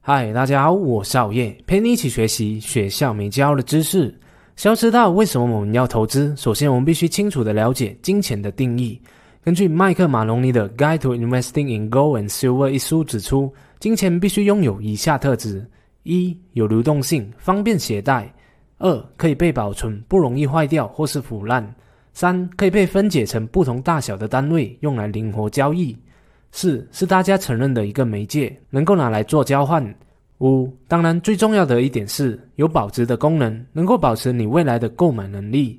嗨，大家好，我是熬夜，陪你一起学习学校没教的知识。想要知道为什么我们要投资，首先我们必须清楚的了解金钱的定义。根据麦克马龙尼的《Guide to Investing in Gold and Silver》一书指出，金钱必须拥有以下特质：一、有流动性，方便携带；二、可以被保存，不容易坏掉或是腐烂；三、可以被分解成不同大小的单位，用来灵活交易。四是大家承认的一个媒介，能够拿来做交换。五，当然最重要的一点是有保值的功能，能够保持你未来的购买能力。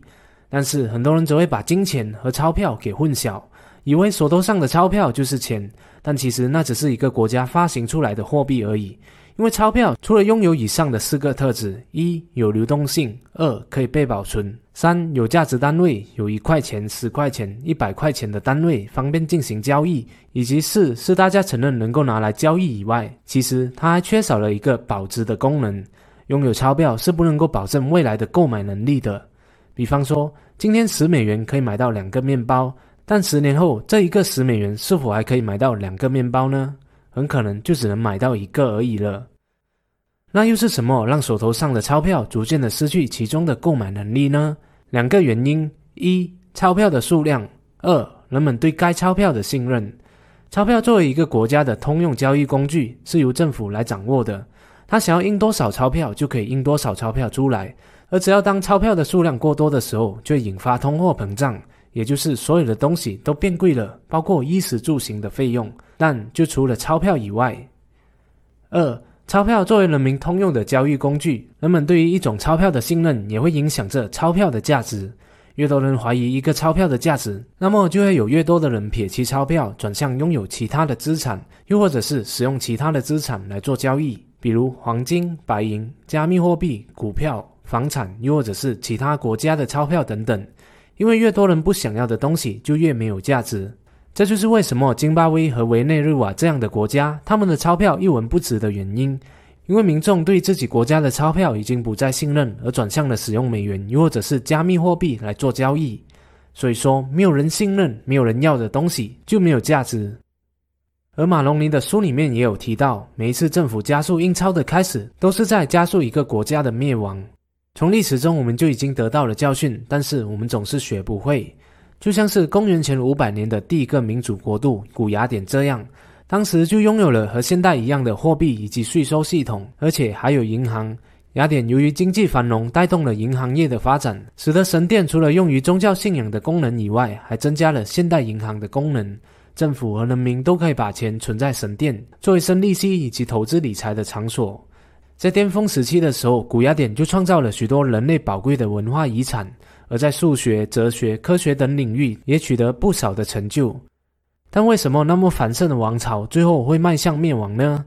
但是很多人只会把金钱和钞票给混淆，以为手头上的钞票就是钱，但其实那只是一个国家发行出来的货币而已。因为钞票除了拥有以上的四个特质：一有流动性，二可以被保存，三有价值单位，有一块钱、十块钱、一百块钱的单位，方便进行交易；以及四是大家承认能够拿来交易以外，其实它还缺少了一个保值的功能。拥有钞票是不能够保证未来的购买能力的。比方说，今天十美元可以买到两个面包，但十年后这一个十美元是否还可以买到两个面包呢？很可能就只能买到一个而已了。那又是什么让手头上的钞票逐渐的失去其中的购买能力呢？两个原因：一、钞票的数量；二、人们对该钞票的信任。钞票作为一个国家的通用交易工具，是由政府来掌握的。他想要印多少钞票，就可以印多少钞票出来。而只要当钞票的数量过多的时候，就引发通货膨胀，也就是所有的东西都变贵了，包括衣食住行的费用。但就除了钞票以外，二钞票作为人民通用的交易工具，人们对于一种钞票的信任也会影响着钞票的价值。越多人怀疑一个钞票的价值，那么就会有越多的人撇弃钞票，转向拥有其他的资产，又或者是使用其他的资产来做交易，比如黄金、白银、加密货币、股票、房产，又或者是其他国家的钞票等等。因为越多人不想要的东西，就越没有价值。这就是为什么津巴威和委内瑞瓦这样的国家，他们的钞票一文不值的原因。因为民众对自己国家的钞票已经不再信任，而转向了使用美元，又或者是加密货币来做交易。所以说，没有人信任、没有人要的东西就没有价值。而马龙尼的书里面也有提到，每一次政府加速印钞的开始，都是在加速一个国家的灭亡。从历史中我们就已经得到了教训，但是我们总是学不会。就像是公元前五百年的第一个民主国度古雅典这样，当时就拥有了和现代一样的货币以及税收系统，而且还有银行。雅典由于经济繁荣，带动了银行业的发展，使得神殿除了用于宗教信仰的功能以外，还增加了现代银行的功能。政府和人民都可以把钱存在神殿，作为生利息以及投资理财的场所。在巅峰时期的时候，古雅典就创造了许多人类宝贵的文化遗产。而在数学、哲学、科学等领域也取得不少的成就，但为什么那么繁盛的王朝最后会迈向灭亡呢？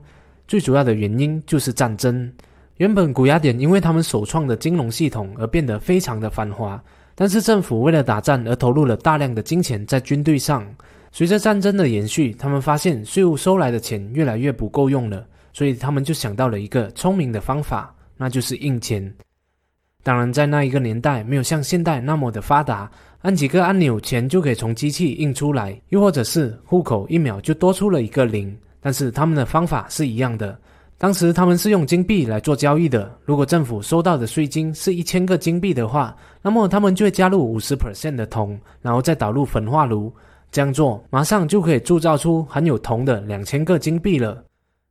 最主要的原因就是战争。原本古雅典因为他们首创的金融系统而变得非常的繁华，但是政府为了打战而投入了大量的金钱在军队上。随着战争的延续，他们发现税务收来的钱越来越不够用了，所以他们就想到了一个聪明的方法，那就是印钱。当然，在那一个年代，没有像现代那么的发达，按几个按钮，钱就可以从机器印出来，又或者是户口一秒就多出了一个零。但是他们的方法是一样的。当时他们是用金币来做交易的。如果政府收到的税金是一千个金币的话，那么他们就会加入五十 percent 的铜，然后再导入焚化炉。这样做，马上就可以铸造出含有铜的两千个金币了。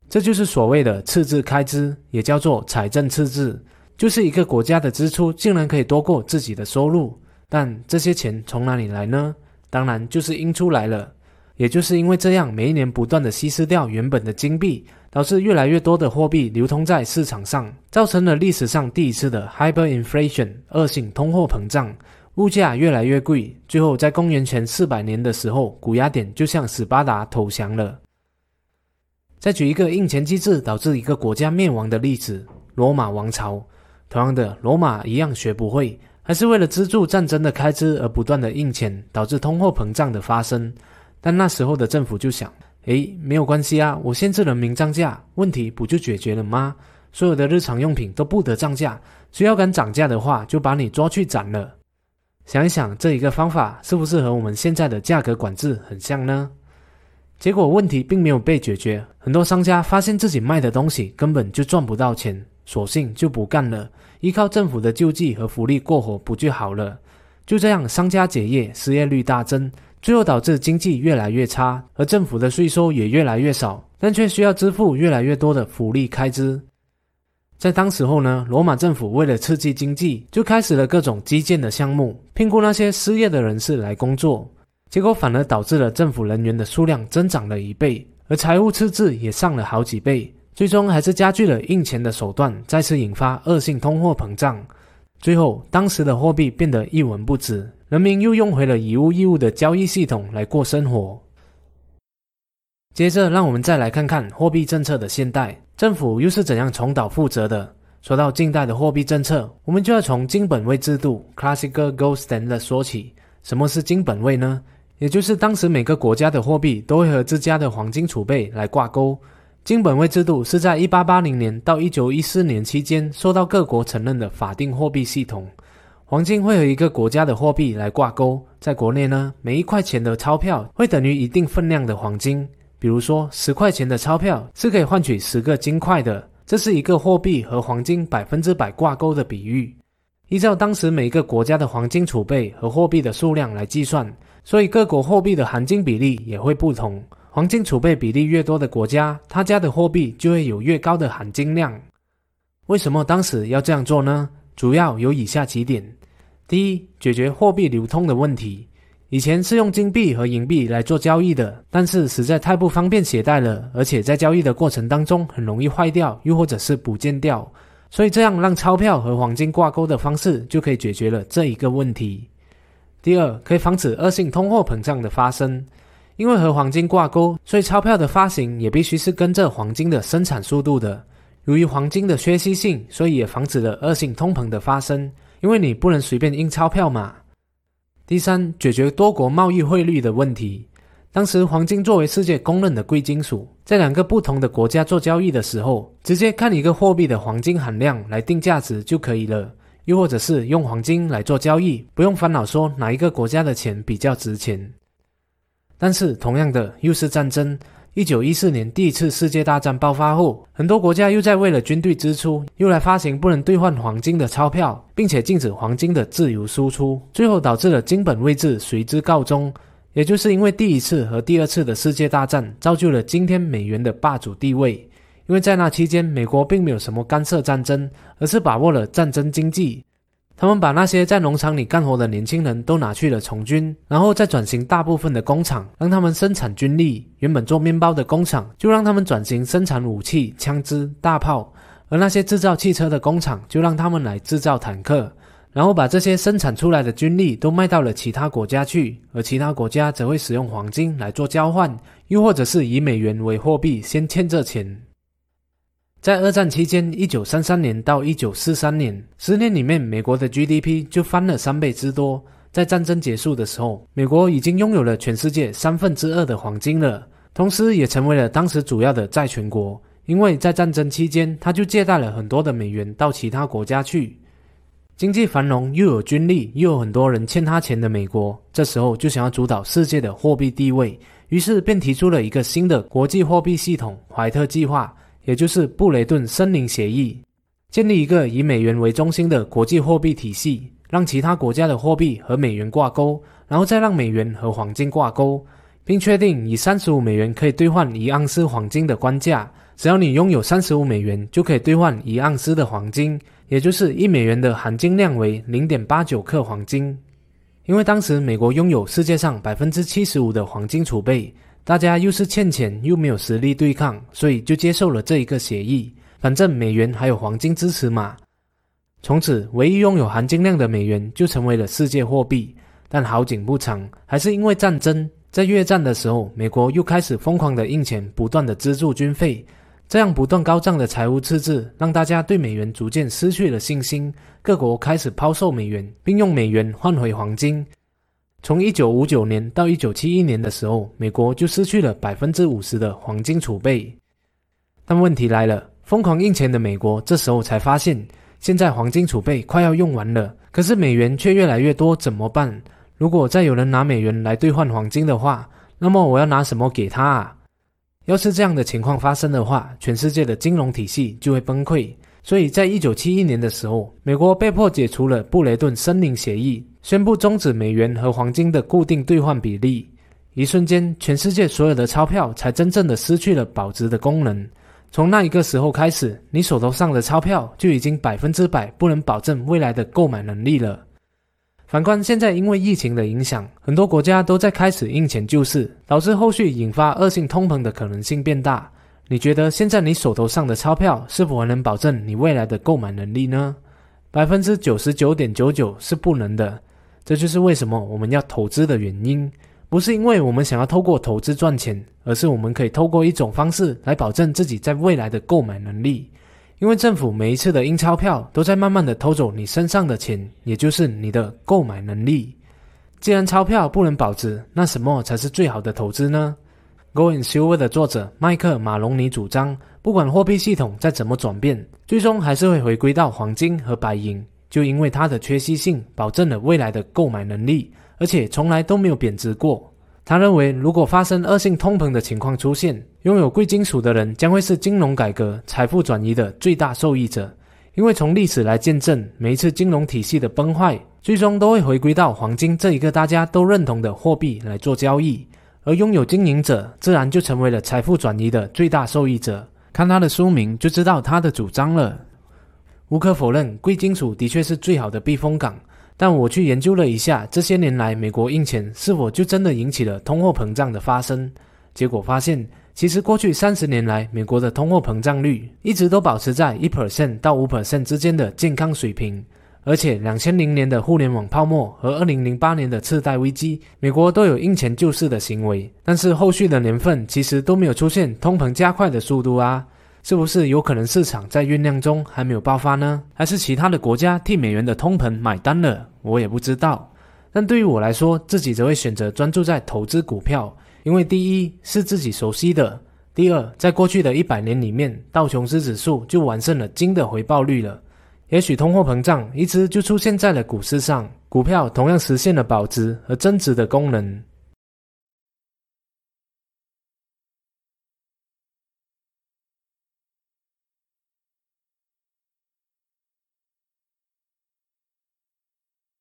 这就是所谓的赤字开支，也叫做财政赤字。就是一个国家的支出竟然可以多过自己的收入，但这些钱从哪里来呢？当然就是印出来了。也就是因为这样，每一年不断的稀释掉原本的金币，导致越来越多的货币流通在市场上，造成了历史上第一次的 hyperinflation 恶性通货膨胀，物价越来越贵。最后在公元前四百年的时候，古雅典就向斯巴达投降了。再举一个印钱机制导致一个国家灭亡的例子：罗马王朝。同样的，罗马一样学不会，还是为了资助战争的开支而不断的印钱，导致通货膨胀的发生。但那时候的政府就想，诶，没有关系啊，我限制人民涨价，问题不就解决了吗？所有的日常用品都不得涨价，谁要敢涨价的话，就把你抓去斩了。想一想，这一个方法是不是和我们现在的价格管制很像呢？结果问题并没有被解决，很多商家发现自己卖的东西根本就赚不到钱，索性就不干了，依靠政府的救济和福利过活不就好了？就这样，商家结业，失业率大增，最后导致经济越来越差，而政府的税收也越来越少，但却需要支付越来越多的福利开支。在当时候呢，罗马政府为了刺激经济，就开始了各种基建的项目，聘雇那些失业的人士来工作。结果反而导致了政府人员的数量增长了一倍，而财务赤字也上了好几倍，最终还是加剧了印钱的手段，再次引发恶性通货膨胀。最后，当时的货币变得一文不值，人民又用回了以物易物的交易系统来过生活。接着，让我们再来看看货币政策的现代，政府又是怎样重蹈覆辙的？说到近代的货币政策，我们就要从金本位制度 （Classical Gold Standard） 说起。什么是金本位呢？也就是当时每个国家的货币都会和自家的黄金储备来挂钩。金本位制度是在1880年到1914年期间受到各国承认的法定货币系统。黄金会和一个国家的货币来挂钩。在国内呢，每一块钱的钞票会等于一定分量的黄金。比如说，十块钱的钞票是可以换取十个金块的，这是一个货币和黄金百分之百挂钩的比喻。依照当时每个国家的黄金储备和货币的数量来计算。所以各国货币的含金比例也会不同，黄金储备比例越多的国家，他家的货币就会有越高的含金量。为什么当时要这样做呢？主要有以下几点：第一，解决货币流通的问题。以前是用金币和银币来做交易的，但是实在太不方便携带了，而且在交易的过程当中很容易坏掉，又或者是不见掉。所以这样让钞票和黄金挂钩的方式，就可以解决了这一个问题。第二，可以防止恶性通货膨胀的发生，因为和黄金挂钩，所以钞票的发行也必须是跟着黄金的生产速度的。由于黄金的缺稀性，所以也防止了恶性通膨的发生，因为你不能随便印钞票嘛。第三，解决多国贸易汇率的问题。当时黄金作为世界公认的贵金属，在两个不同的国家做交易的时候，直接看一个货币的黄金含量来定价值就可以了。又或者是用黄金来做交易，不用烦恼说哪一个国家的钱比较值钱。但是同样的，又是战争。一九一四年第一次世界大战爆发后，很多国家又在为了军队支出，又来发行不能兑换黄金的钞票，并且禁止黄金的自由输出，最后导致了金本位制随之告终。也就是因为第一次和第二次的世界大战，造就了今天美元的霸主地位。因为在那期间，美国并没有什么干涉战争，而是把握了战争经济。他们把那些在农场里干活的年轻人都拿去了从军，然后再转型大部分的工厂，让他们生产军力。原本做面包的工厂，就让他们转型生产武器、枪支、大炮；而那些制造汽车的工厂，就让他们来制造坦克。然后把这些生产出来的军力都卖到了其他国家去，而其他国家则会使用黄金来做交换，又或者是以美元为货币先欠着钱。在二战期间，一九三三年到一九四三年，十年里面，美国的 GDP 就翻了三倍之多。在战争结束的时候，美国已经拥有了全世界三分之二的黄金了，同时也成为了当时主要的债权国。因为在战争期间，他就借贷了很多的美元到其他国家去，经济繁荣，又有军力，又有很多人欠他钱的美国，这时候就想要主导世界的货币地位，于是便提出了一个新的国际货币系统——怀特计划。也就是布雷顿森林协议，建立一个以美元为中心的国际货币体系，让其他国家的货币和美元挂钩，然后再让美元和黄金挂钩，并确定以三十五美元可以兑换一盎司黄金的官价。只要你拥有三十五美元，就可以兑换一盎司的黄金，也就是一美元的含金量为零点八九克黄金。因为当时美国拥有世界上百分之七十五的黄金储备。大家又是欠钱又没有实力对抗，所以就接受了这一个协议。反正美元还有黄金支持嘛。从此，唯一拥有含金量的美元就成为了世界货币。但好景不长，还是因为战争，在越战的时候，美国又开始疯狂的印钱，不断的资助军费。这样不断高涨的财务赤字，让大家对美元逐渐失去了信心。各国开始抛售美元，并用美元换回黄金。从一九五九年到一九七一年的时候，美国就失去了百分之五十的黄金储备。但问题来了，疯狂印钱的美国这时候才发现，现在黄金储备快要用完了，可是美元却越来越多，怎么办？如果再有人拿美元来兑换黄金的话，那么我要拿什么给他啊？要是这样的情况发生的话，全世界的金融体系就会崩溃。所以在一九七一年的时候，美国被迫解除了布雷顿森林协议，宣布终止美元和黄金的固定兑换比例。一瞬间，全世界所有的钞票才真正的失去了保值的功能。从那一个时候开始，你手头上的钞票就已经百分之百不能保证未来的购买能力了。反观现在，因为疫情的影响，很多国家都在开始印钱救市，导致后续引发恶性通膨的可能性变大。你觉得现在你手头上的钞票是否还能保证你未来的购买能力呢？百分之九十九点九九是不能的。这就是为什么我们要投资的原因。不是因为我们想要透过投资赚钱，而是我们可以透过一种方式来保证自己在未来的购买能力。因为政府每一次的印钞票都在慢慢的偷走你身上的钱，也就是你的购买能力。既然钞票不能保值，那什么才是最好的投资呢 Going Silver 的作者麦克马龙尼主张，不管货币系统再怎么转变，最终还是会回归到黄金和白银，就因为它的缺席性保证了未来的购买能力。而且从来都没有贬值过。他认为，如果发生恶性通膨的情况出现，拥有贵金属的人将会是金融改革、财富转移的最大受益者。因为从历史来见证，每一次金融体系的崩坏，最终都会回归到黄金这一个大家都认同的货币来做交易，而拥有经营者自然就成为了财富转移的最大受益者。看他的书名就知道他的主张了。无可否认，贵金属的确是最好的避风港。但我去研究了一下，这些年来美国印钱是否就真的引起了通货膨胀的发生？结果发现，其实过去三十年来，美国的通货膨胀率一直都保持在一 percent 到五 percent 之间的健康水平。而且，两千零年的互联网泡沫和二零零八年的次贷危机，美国都有印钱救市的行为，但是后续的年份其实都没有出现通膨加快的速度啊。是不是有可能市场在酝酿中还没有爆发呢？还是其他的国家替美元的通膨买单了？我也不知道。但对于我来说，自己则会选择专注在投资股票，因为第一是自己熟悉的，第二在过去的一百年里面，道琼斯指数就完胜了金的回报率了。也许通货膨胀一直就出现在了股市上，股票同样实现了保值和增值的功能。